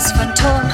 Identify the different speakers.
Speaker 1: Weiß von Ton.